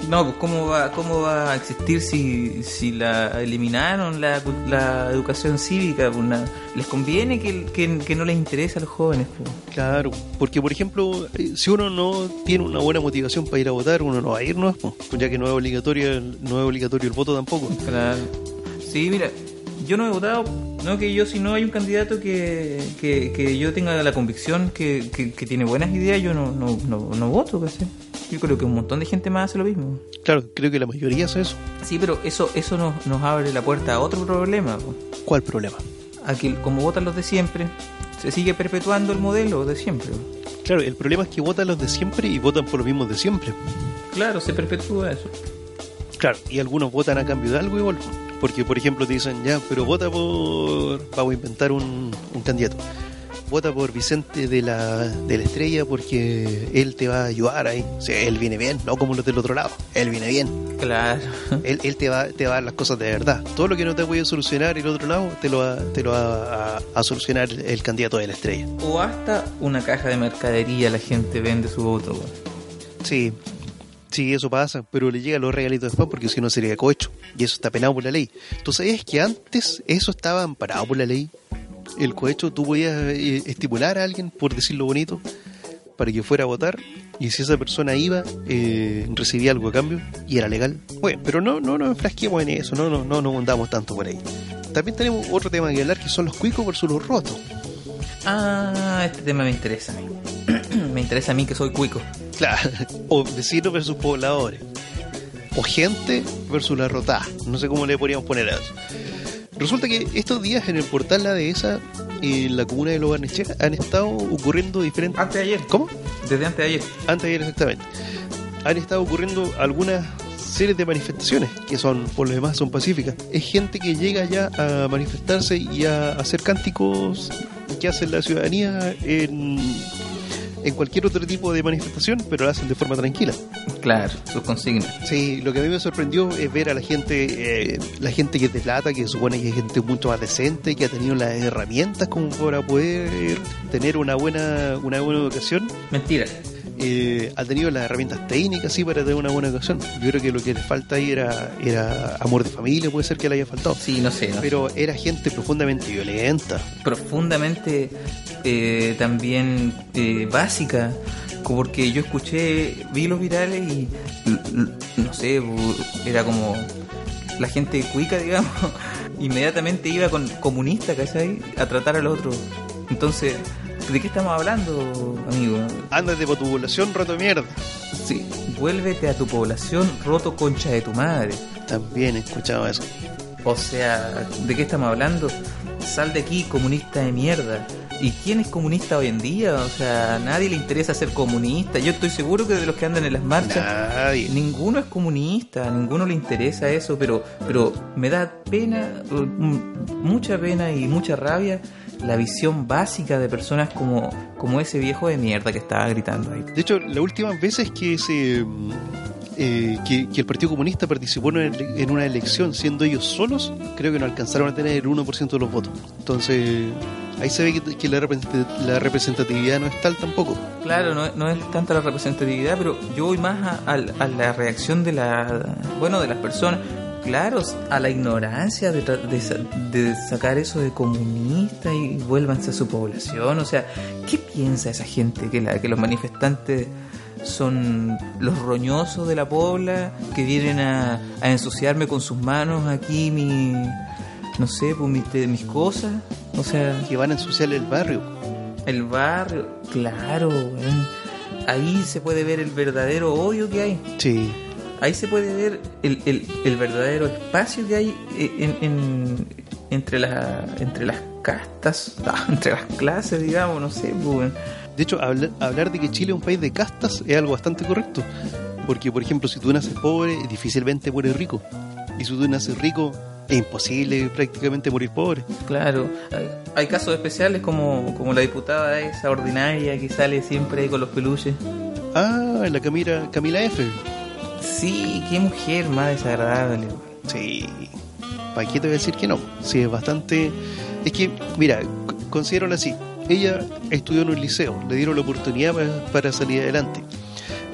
No, pues ¿cómo va, cómo va a existir si, si la eliminaron la, la educación cívica? Pues na- les conviene que, que, que no les interese a los jóvenes. pues. Claro, porque por ejemplo, eh, si uno no tiene una buena motivación para ir a votar, uno no va a ir, ¿no? Pues, ya que no es obligatorio, no es obligatorio el voto tampoco. Claro. Sí, mira, yo no he votado, no que yo si no hay un candidato que, que, que yo tenga la convicción que, que, que tiene buenas ideas, yo no, no, no, no voto, ¿cachai? Yo creo que un montón de gente más hace lo mismo. Claro, creo que la mayoría hace eso. Sí, pero eso eso nos, nos abre la puerta a otro problema. po. ¿Cuál problema? A que como votan los de siempre, se sigue perpetuando el modelo de siempre. Claro, el problema es que votan los de siempre y votan por los mismos de siempre. Claro, se perpetúa eso. Claro, y algunos votan a cambio de algo igual. Porque, por ejemplo, te dicen, ya, pero vota por. Vamos a inventar un, un candidato. Vota por Vicente de la, de la Estrella porque él te va a ayudar ahí. O sea, él viene bien, no como los del otro lado. Él viene bien. Claro. Él, él te, va, te va a dar las cosas de verdad. Todo lo que no te puede solucionar el otro lado, te lo va, te lo va a, a solucionar el candidato de la Estrella. O hasta una caja de mercadería la gente vende su voto. po. Sí, sí, eso pasa, pero le llega los regalitos después porque si no sería cohecho. Y eso está penado por la ley. ¿Tú sabías que antes eso estaba amparado por la ley? El cohecho, tú podías eh, estimular a alguien, por decirlo bonito, para que fuera a votar Y si esa persona iba, eh, recibía algo a cambio y era legal. Bueno, pero no, no nos enfrasquemos en eso, no, no, no nos hundamos tanto por ahí. También tenemos otro tema que hablar que son los cuicos versus los rotos. Ah, este tema me interesa a mí. me interesa a mí que soy cuico. Claro, o vecinos versus pobladores. O gente versus la rotada. No sé cómo le podríamos poner a eso. Resulta que estos días en el portal La Dehesa, en la comuna de Los Barnechea, han estado ocurriendo diferentes... Antes de ayer. ¿Cómo? Desde antes de ayer. Antes de ayer exactamente. Han estado ocurriendo algunas series de manifestaciones que son, por lo demás, son pacíficas. Es gente que llega ya a manifestarse y a hacer cánticos que hace la ciudadanía en, en cualquier otro tipo de manifestación, pero lo hacen de forma tranquila. Claro, sus consignas. Sí, lo que a mí me sorprendió es ver a la gente, eh, la gente que deslata, que supone que es gente mucho más decente, que ha tenido las herramientas como para poder tener una buena, una buena educación. Mentira. Eh, ha tenido las herramientas técnicas sí para tener una buena educación. Yo creo que lo que le falta ahí era, era amor de familia, puede ser que le haya faltado. Sí, no sé. No Pero era gente profundamente violenta. profundamente eh, también eh, básica porque yo escuché vi los virales y no sé era como la gente cuica digamos inmediatamente iba con comunista ¿cachai? a tratar al otro entonces ¿de qué estamos hablando amigo? Ándate por tu población, roto de mierda. Sí, vuélvete a tu población roto concha de tu madre También he escuchado eso. O sea, ¿de qué estamos hablando? Sal de aquí, comunista de mierda. ¿Y quién es comunista hoy en día? O sea, a nadie le interesa ser comunista. Yo estoy seguro que de los que andan en las marchas, Nadie. ninguno es comunista, a ninguno le interesa eso, pero, pero me da pena, mm, mucha pena y mucha rabia la visión básica de personas como, como ese viejo de mierda que estaba gritando ahí. De hecho, las últimas veces que se mm, eh, que, que el Partido Comunista participó en una, ele- en una elección siendo ellos solos, creo que no alcanzaron a tener el 1% de los votos. Entonces, ahí se ve que, que la, la representatividad no es tal tampoco. Claro, no, no es tanta la representatividad, pero yo voy más a, a- a la reacción de la, bueno, de las personas. Claro, a la ignorancia de, de sa- de sacar eso de comunista y vuélvanse a su población. O sea, ¿qué piensa esa gente? Que, la, que los manifestantes son los roñosos de la pobla que vienen a, a ensuciarme con sus manos aquí mi, no sé, pues mis, mis cosas. O sea, Que van a ensuciar el barrio. el barrio, claro. Ahí se puede ver el verdadero odio que hay. Sí. Ahí se puede ver el, el- el verdadero espacio que hay en, en- entre, la- entre las castas, entre las clases, digamos, no sé, pues. De hecho, hablar, hablar de que Chile es un país de castas es algo bastante correcto. Porque, por ejemplo, si tú naces pobre, difícilmente mueres rico. Y si tú naces rico, es imposible prácticamente morir pobre. Claro, hay, hay casos especiales como, como la diputada esa ordinaria que sale siempre ahí con los peluches. Ah, la Camila, Camila F. Sí, qué mujer más desagradable. Sí. ¿Para qué te voy a decir que no? Sí, es bastante... Es que, mira, considéralo así. Ella estudió en un liceo, le dieron la oportunidad para, para salir adelante.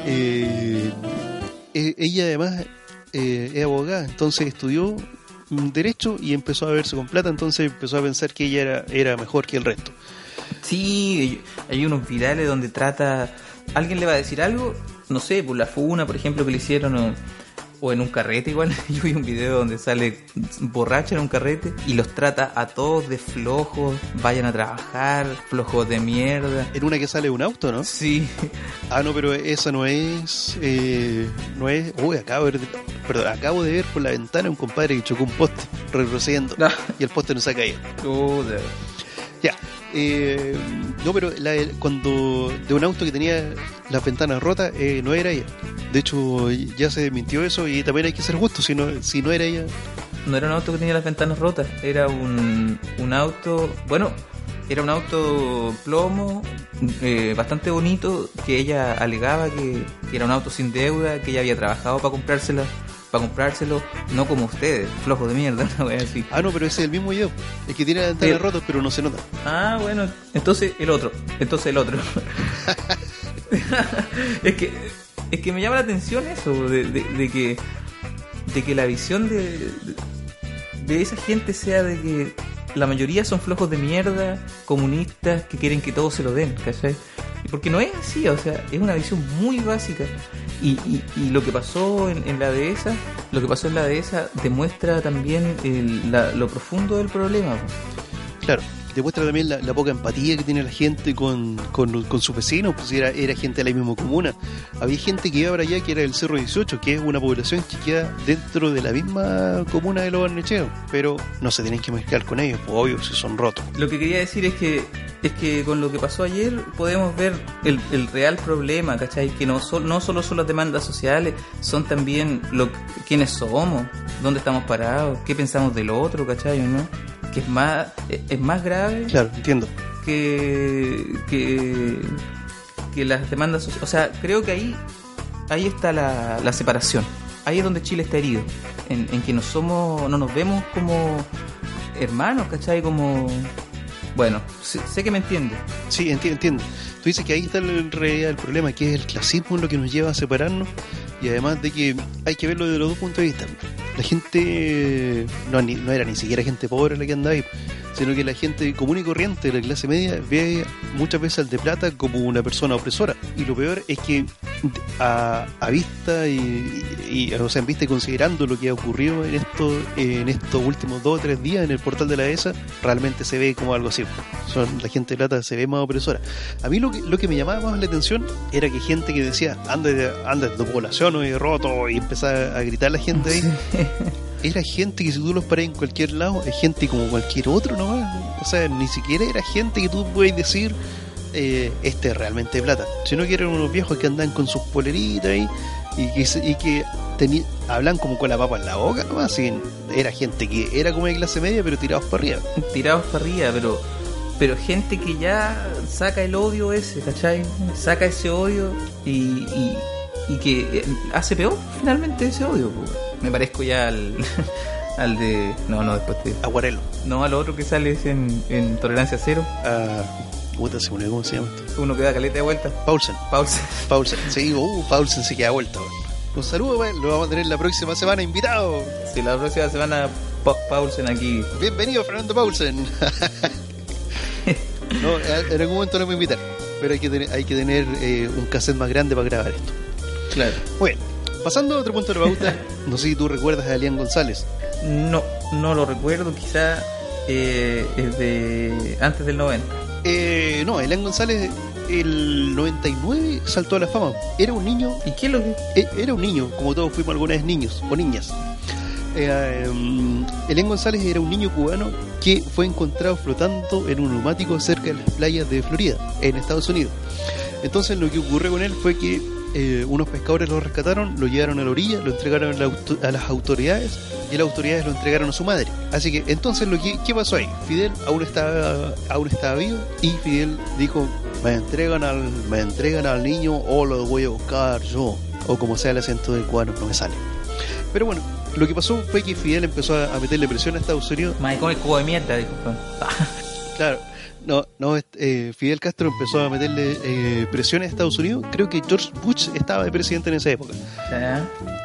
Eh, e- ella además eh, es abogada, entonces estudió mm, derecho y empezó a verse con plata, entonces empezó a pensar que ella era, era mejor que el resto. Sí, hay hay unos virales donde trata. Alguien le va a decir algo, no sé, por la funa, por ejemplo, que le hicieron, o, o en un carrete igual. Yo vi un video donde sale borracha en un carrete y los trata a todos de flojos, vayan a trabajar, flojos de mierda. En una que sale un auto, ¿no? Sí, Ah, no, pero esa no es. eh, no es. Uy, acabo de ver. Perdón, acabo de ver por la ventana un compadre que chocó un poste retrocediendo. No. Y el poste no se ha caído. Ya. Eh, no, pero la- cuando. De un auto que tenía las ventanas rotas, eh, no era ella. De hecho, ya se desmintió eso y también hay que ser justo. Si no, si no era ella. no era un auto que tenía las ventanas rotas, era un, un auto, bueno, era un auto plomo, eh, bastante bonito, que ella alegaba que, que era un auto sin deuda, que ella había trabajado para comprárselo, para comprárselo, no como ustedes, flojos de mierda, una wea así. Ah, no, pero ese es el mismo yo. El que tiene Sí. rotas, pero no se nota. Ah, bueno, entonces el otro, entonces el otro. es que es que me llama la atención eso de, de- de que de que la visión de, de de esa gente sea de que la mayoría son flojos de mierda, comunistas que quieren que todos se lo den, ¿cachai? Porque no es así, o sea, es una visión muy básica. Y, y, lo que pasó en, en, la dehesa, lo que pasó en la dehesa demuestra también el, la, lo profundo del problema. Claro, demuestra también la, la, poca empatía que tiene la gente con, con, con sus vecinos, pues era, era gente de la misma comuna. Había gente que iba para allá que era del Cerro 18, que es una población que queda dentro de la misma comuna de los Barnecheos, pero no se tienen que mezclar con ellos, pues obvio, si son rotos. Lo que quería decir es que es que con lo que pasó ayer podemos ver el, el real problema, ¿cachai? Que no, so, no solo son las demandas sociales, son también lo, quiénes somos, dónde estamos parados, qué pensamos del otro, ¿cachai? ¿no? Que es más es más grave claro entiendo. que que, que las demandas o sea creo que ahí ahí está la, la separación. Ahí es donde Chile está herido en, en, que no somos no nos vemos como hermanos ¿cachai? como bueno sé, sé que me entiende. Sí entiendo, entiendo. Tú dices que ahí está el, el problema que es el clasismo lo que nos lleva a separarnos y además de que hay que verlo desde los dos puntos de vista. La gente no, era ni siquiera gente pobre la que andaba ahí, sino que la gente común y corriente de la clase media ve muchas veces al de plata como una persona opresora. Y lo peor es que a, a vista y, y, o sea, en y considerando lo que ha ocurrido en estos en estos últimos dos o tres días en el portal de la ESA, realmente se ve como algo así. Son, la gente de plata se ve más opresora. A mí lo que, lo que me llamaba más la atención era que gente que decía, anda de, anda de población o roto y empezaba a gritar la gente ahí. era gente que si tú los paras en cualquier lado, es gente como cualquier otro nomás. O sea, ni siquiera era gente que tú puedes decir, eh, este es realmente plata. Sino que eran unos viejos que andan con sus poleritas ahí y que, y que hablan como con la papa en la boca nomás. Y era gente que era como de clase media, pero tirados para arriba. Tirados para arriba, pero pero gente que ya saca el odio ese, ¿cachai? Saca ese odio y, y que hace peor finalmente ese odio. Pues. Me parezco ya al, al de. No, no, después de. Aguarelo. No, al otro que sale en, en Tolerancia Cero. Ah. Puta, se me ¿cómo se llama esto? Uno que da caleta de vuelta. Paulsen. Paulsen. Paulsen. Sí, uh, Paulsen se queda vuelta. Un saludo, bueno, lo vamos a tener la próxima semana invitado. Sí, la próxima semana pa Paulsen aquí. Bienvenido, Fernando Paulsen. no, en algún momento lo vamos a invitar. Pero hay que tener, hay que tener eh, un cassette más grande para grabar esto. Claro. Bueno, pasando a otro punto de la pauta, no sé si tú recuerdas a Elian González. No, no lo recuerdo, quizá eh, es de antes del 90. Eh, no, Elian González el 99 saltó a la fama. Era un niño. ¿Y qué es lo que? Era un niño, como todos fuimos alguna vez niños o niñas. Eh, um, Elian González era un niño cubano que fue encontrado flotando en un neumático cerca de las playas de Florida, en Estados Unidos. Entonces lo que ocurrió con él fue que eh, unos pescadores lo rescataron, lo llevaron a la orilla, lo entregaron a, la auto a, las autoridades y las autoridades lo entregaron a su madre. Así que entonces lo que ¿qué pasó ahí? Fidel aún estaba aún estaba vivo y Fidel dijo me entregan al me entregan al niño o lo voy a buscar yo o como sea el acento del cubano no me sale. Pero bueno, lo que pasó fue que Fidel empezó a, meterle presión a Estados Unidos. Mae, con el cubo de mierda, disculpa. claro. No, no eh, Fidel Castro empezó a meterle eh, presión a Estados Unidos. Creo que George Bush estaba de presidente en esa época.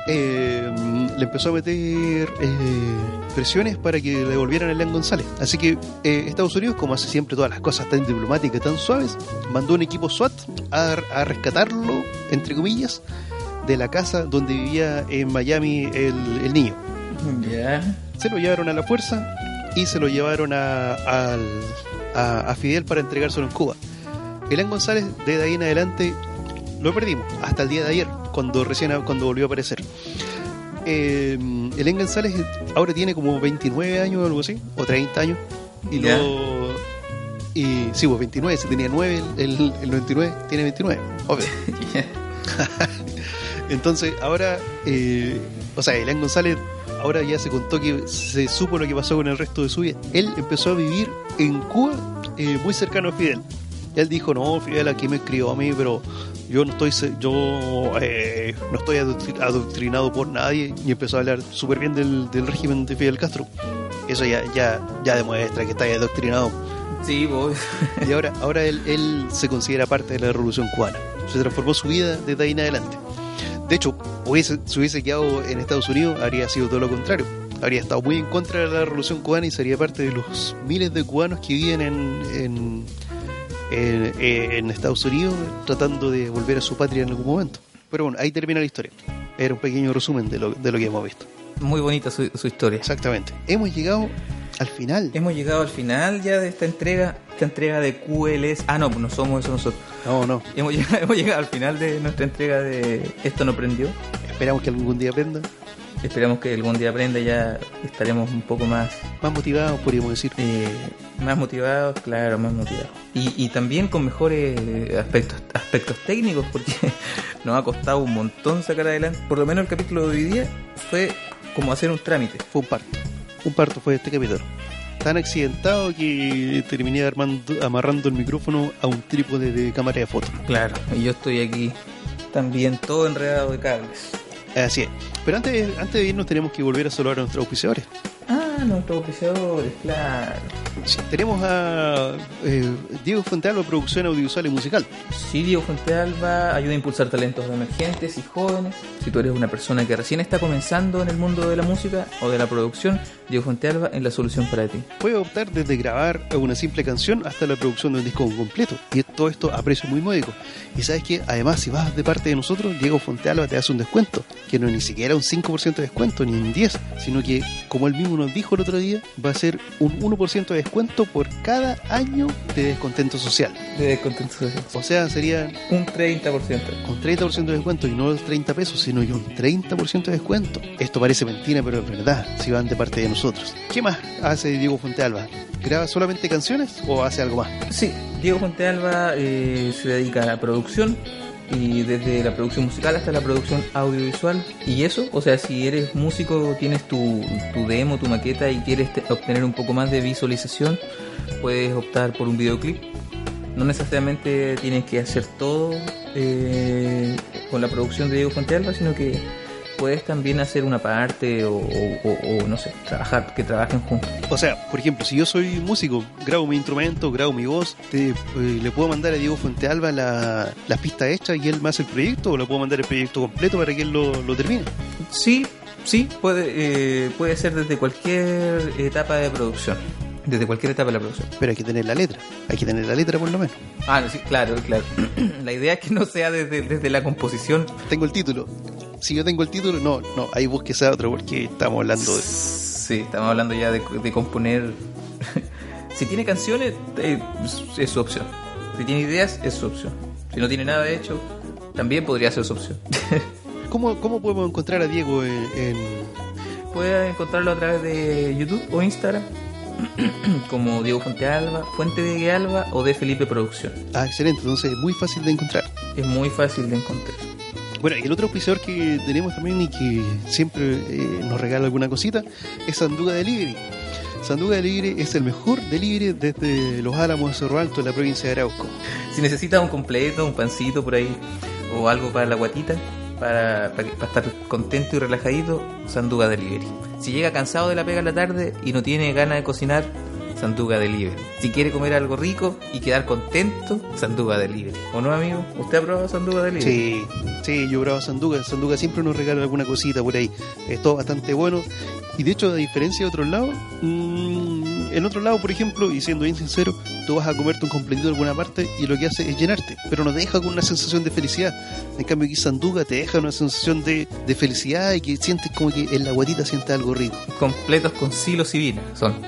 Eh, le empezó a meter presiones para que le devolvieran a Elian González. Así que Estados Unidos, como hace siempre todas las cosas tan diplomáticas, tan suaves, mandó un equipo SWAT a, a rescatarlo, entre comillas, de la casa donde vivía en Miami el, el niño. Se lo llevaron a la fuerza y se lo llevaron a, al a, a, Fidel para entregárselo en Cuba. Elian González, desde ahí en adelante, lo perdimos hasta el día de ayer, cuando recién cuando volvió a aparecer. Eh, Elian González ahora tiene como 29 años o algo así, o 30 años. Y lo. Y sí, pues 29, si tenía 9, el, el, el 99 tiene 29, obvio. Entonces, ahora, eh, o sea, Elian González ahora ya se contó que se supo lo que pasó con el resto de su vida. Él empezó a vivir en Cuba eh, muy cercano a Fidel. Él dijo, no, Fidel aquí me escribió a mí, pero yo no estoy yo eh, no estoy adoctrinado por nadie y empezó a hablar súper bien del, del, régimen de Fidel Castro. Eso ya, ya, ya demuestra que está adoctrinado. Sí, vos. Y ahora, ahora él, él se considera parte de la revolución cubana. Se transformó su vida desde ahí en adelante. De hecho, hubiese, si hubiese quedado en Estados Unidos, habría sido todo lo contrario. Habría estado muy en contra de la revolución cubana y sería parte de los miles de cubanos que viven en, en, en, en Estados Unidos tratando de volver a su patria en algún momento. Pero bueno, ahí termina la historia. Era un pequeño resumen de lo, de lo que hemos visto. Muy bonita su, su historia. Exactamente. Hemos llegado al final. Hemos llegado al final ya de esta entrega, esta entrega de QLS. Ah, no, pues no somos eso nosotros. No, no. Hemos llegado, hemos llegado al final de nuestra entrega de Esto no prendió. Esperamos que algún día aprenda. Esperamos que algún día aprenda, ya estaremos un poco más Más motivados, podríamos decir. eh, más motivados, claro, más motivados. Y, y también con mejores aspectos, aspectos técnicos, porque nos ha costado un montón sacar adelante. Por lo menos el capítulo de hoy día fue como hacer un trámite. Fue un parto. Un parto fue este capítulo. Tan accidentado que terminé armando, amarrando el micrófono a un trípode de cámara de foto. Claro, y yo estoy aquí también todo enredado de cables. Así es. Pero antes, antes de irnos tenemos que volver a saludar a nuestros auspiciadores. Ah, nuestros oficiadores, claro. Sí, tenemos a eh, Diego Fontalvo, Producción Audiovisual y Musical. Sí, Diego Fuentealba ayuda a impulsar talentos emergentes y jóvenes. Si tú eres una persona que recién está comenzando en el mundo de la música o de la producción, Diego Fuentealba es la solución para ti. Puede optar desde grabar una simple canción hasta la producción de un disco completo. Y todo esto a precio muy módico. Y sabes que además si vas de parte de nosotros, Diego Fontealba te hace un descuento. Que no es ni siquiera un 5% de descuento, ni un 10%, sino que, como él mismo nos dijo el otro día, va a ser un 1% de descuento por cada año de descontento social. De descontento social. O sea, sería Un 30%. con 30% de descuento y no los 30 pesos, sino que un 30% de descuento. Esto parece mentira, pero es verdad, si van de parte de nosotros. ¿Qué más hace Diego Fontealba? ¿Graba solamente canciones o hace algo más? Sí, Diego Fuentealba eh, se dedica a la producción y desde la producción musical hasta la producción audiovisual y eso, o sea, si eres músico, tienes tu, tu demo, tu maqueta y quieres te- obtener un poco más de visualización, puedes optar por un videoclip. No necesariamente tienes que hacer todo eh, con la producción de Diego Fuentealba, sino que puedes también hacer una parte o, o- o- o, no sé, trabajar, que trabajen juntos. O sea, por ejemplo, si yo soy músico, grabo mi instrumento, grabo mi voz, te- eh, ¿le puedo mandar a Diego Fontealba la, la pista hecha y él me hace el proyecto? ¿O le puedo mandar el proyecto completo para que él lo, lo termine? Sí, sí, puede, eh, puede ser desde cualquier etapa de producción. Desde cualquier etapa de la producción. Pero hay que tener la letra, hay que tener la letra por lo menos. Ah, no, sí, claro, claro. la idea es que no sea desde, desde la composición. Tengo el título. Si yo tengo el título, no, no, ahí búsquese a otro porque estamos hablando de... Sí, estamos hablando ya de, de componer. si tiene canciones, eh, es su opción. Si tiene ideas, es su opción. Si no tiene nada hecho, también podría ser su opción. ¿Cómo, cómo podemos encontrar a Diego en, en- Puedes encontrarlo a través de YouTube o Instagram. como Diego Fuente Alba, Fuente de Alba o de Felipe Producción. Ah, excelente, entonces es muy fácil de encontrar. Es muy fácil de encontrar. Bueno, el otro auspiciador que tenemos también y que siempre eh, nos regala alguna cosita es Sanduga Delivery. Sanduga Delivery es el mejor delivery desde Los Álamos de Cerro Alto, en la provincia de Arauco. Si necesitas un completo, un pancito por ahí o algo para la guatita, para, para estar contento y relajadito, Sanduga Delivery. Si llega cansado de la pega en la tarde y no tiene ganas de cocinar, Sanduga Delivery. Si quiere comer algo rico y quedar contento, Sanduga Delivery. ¿O no, amigo? ¿Usted ha probado Sanduga Delivery? Sí, sí, yo bravo Sanduga. Sanduga siempre nos regala alguna cosita por ahí. Es todo bastante bueno. Y de hecho, a diferencia de otros lados, mm, en otro lado, por ejemplo, y siendo bien sincero, tú vas a comerte un completito de alguna parte y lo que hace es llenarte, pero no te deja con una sensación de felicidad. En cambio, aquí Sanduga te deja una sensación de, de felicidad y que sientes como que en la guatita sientes algo rico. Completos con silos y vino son.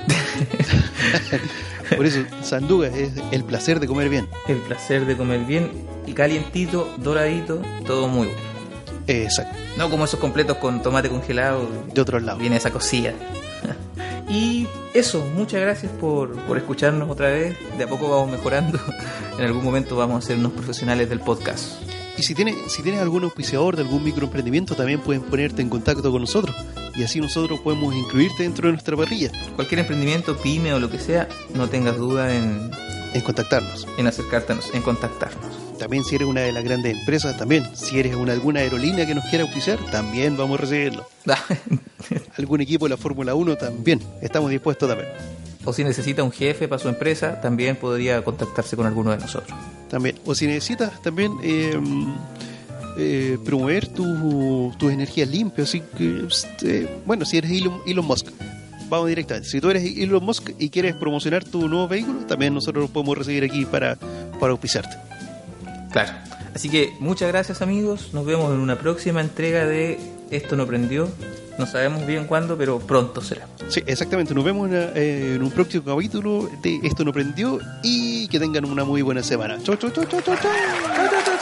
Por eso, Sanduga es el placer de comer bien. El placer de comer bien y calientito, doradito, todo muy bueno. Exacto, No como esos completos con tomate congelado. de otros lados. Viene esa cosilla. y eso, muchas gracias por, por escucharnos otra vez. De a poco vamos mejorando. en algún momento vamos a ser unos profesionales del podcast. Y si tienes, si tienes algún auspiciador de algún microemprendimiento, también pueden ponerte en contacto con nosotros. Y así nosotros podemos incluirte dentro de nuestra parrilla, Cualquier emprendimiento, pyme o lo que sea, no tengas duda en, en contactarnos. en acercarte, a nos- en contactarnos. También si eres una de las grandes empresas, también. Si eres una, alguna aerolínea que nos quiera auspiciar, también vamos a recibirlo. Algún equipo de la Fórmula 1, también. Estamos dispuestos también. o si necesita un jefe para su empresa, también podría contactarse con alguno de nosotros. También. O si necesitas también eh, eh, promover tu- tus energías limpias. Así que, este, bueno, si eres Elon, Elon Musk, vamos directamente. Si tú eres Elon Musk y quieres promocionar tu nuevo vehículo, también nosotros lo podemos recibir aquí para, para auspiciarte. Claro. Así que muchas gracias amigos. Nos vemos en una próxima entrega de Esto no prendió. No sabemos bien cuándo, pero pronto será. Sí, exactamente. Nos vemos en, eh, en un próximo capítulo de Esto no prendió y que tengan una muy buena semana. Chau, chau, chau, chau, chau, chau. Venido va.